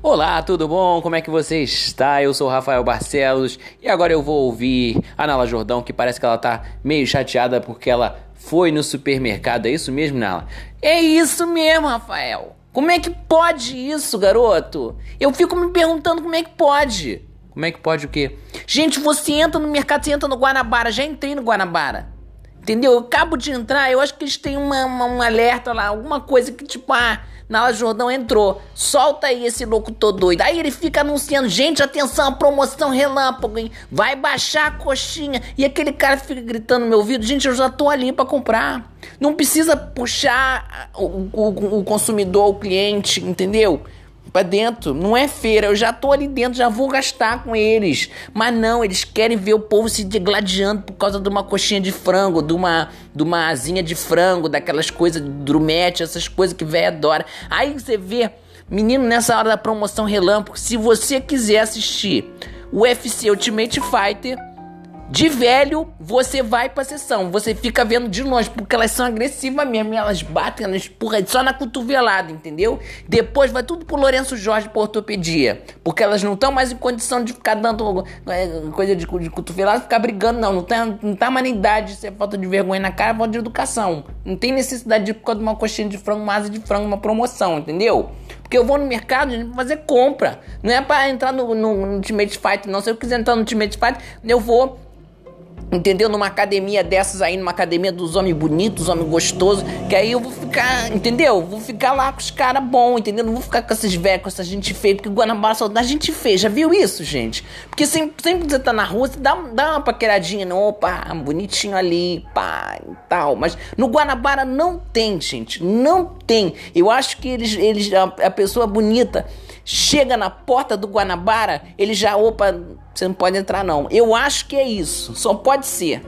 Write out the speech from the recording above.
Olá, tudo bom? Como é que você está? Eu sou Rafael Barcelos e agora eu vou ouvir a Nala Jordão, que parece que ela tá meio chateada porque ela foi no supermercado. É isso mesmo, Nala? É isso mesmo, Rafael. Como é que pode isso, garoto? Eu fico me perguntando como é que pode. Como é que pode o quê? Gente, você entra no mercado, você entra no Guanabara. Já entrei no Guanabara. Entendeu? Eu acabo de entrar, eu acho que eles têm uma, uma, um alerta lá, alguma coisa que tipo, ah Nala Jordão entrou. Solta aí esse locutor doido. Aí ele fica anunciando: gente, atenção, promoção relâmpago, hein? Vai baixar a coxinha. E aquele cara fica gritando no meu ouvido: gente, eu já tô ali para comprar. Não precisa puxar o, o, o consumidor, o cliente, entendeu? Para dentro. Não é feira, eu já tô ali dentro, já vou gastar com eles. Mas não, eles querem ver o povo se degladiando por causa de uma coxinha de frango, de uma, de uma asinha de frango, daquelas coisas, drumete, essas coisas que velho adora. Aí você vê, menino, nessa hora da promoção relâmpago, se você quiser assistir o UFC Ultimate Fighter de velho, você vai pra sessão. Você fica vendo de longe, porque elas são agressivas mesmo. Elas batem, elas empurram só na cotovelada, entendeu? Depois vai tudo pro Lourenço Jorge pra ortopedia. Porque elas não estão mais em condição de ficar dando é, coisa de, de cotovelada, ficar brigando, não. Não tá, não tá mais na idade, isso é falta de vergonha na cara, falta de educação. Não tem necessidade de por causa de uma coxinha de frango, uma asa de frango, uma promoção, entendeu? Porque eu vou no mercado fazer compra. Não é pra entrar no, no, no Ultimate Fight, não. Se eu quiser entrar no Ultimate Fight, eu vou Entendeu? Numa academia dessas aí, numa academia dos homens bonitos, homens gostosos, que aí eu vou ficar, entendeu? Vou ficar lá com os caras bons, entendeu? Não vou ficar com esses velhos, com essa gente feia, porque Guanabara só dá gente feia. Já viu isso, gente? Porque sempre, sempre que você tá na rua, você dá, dá uma paqueradinha, não, opa, bonitinho ali, pá, e tal. Mas no Guanabara não tem, gente. Não tem. Eu acho que eles, eles a, a pessoa bonita chega na porta do Guanabara, ele já, opa, você não pode entrar não. Eu acho que é isso, só pode ser.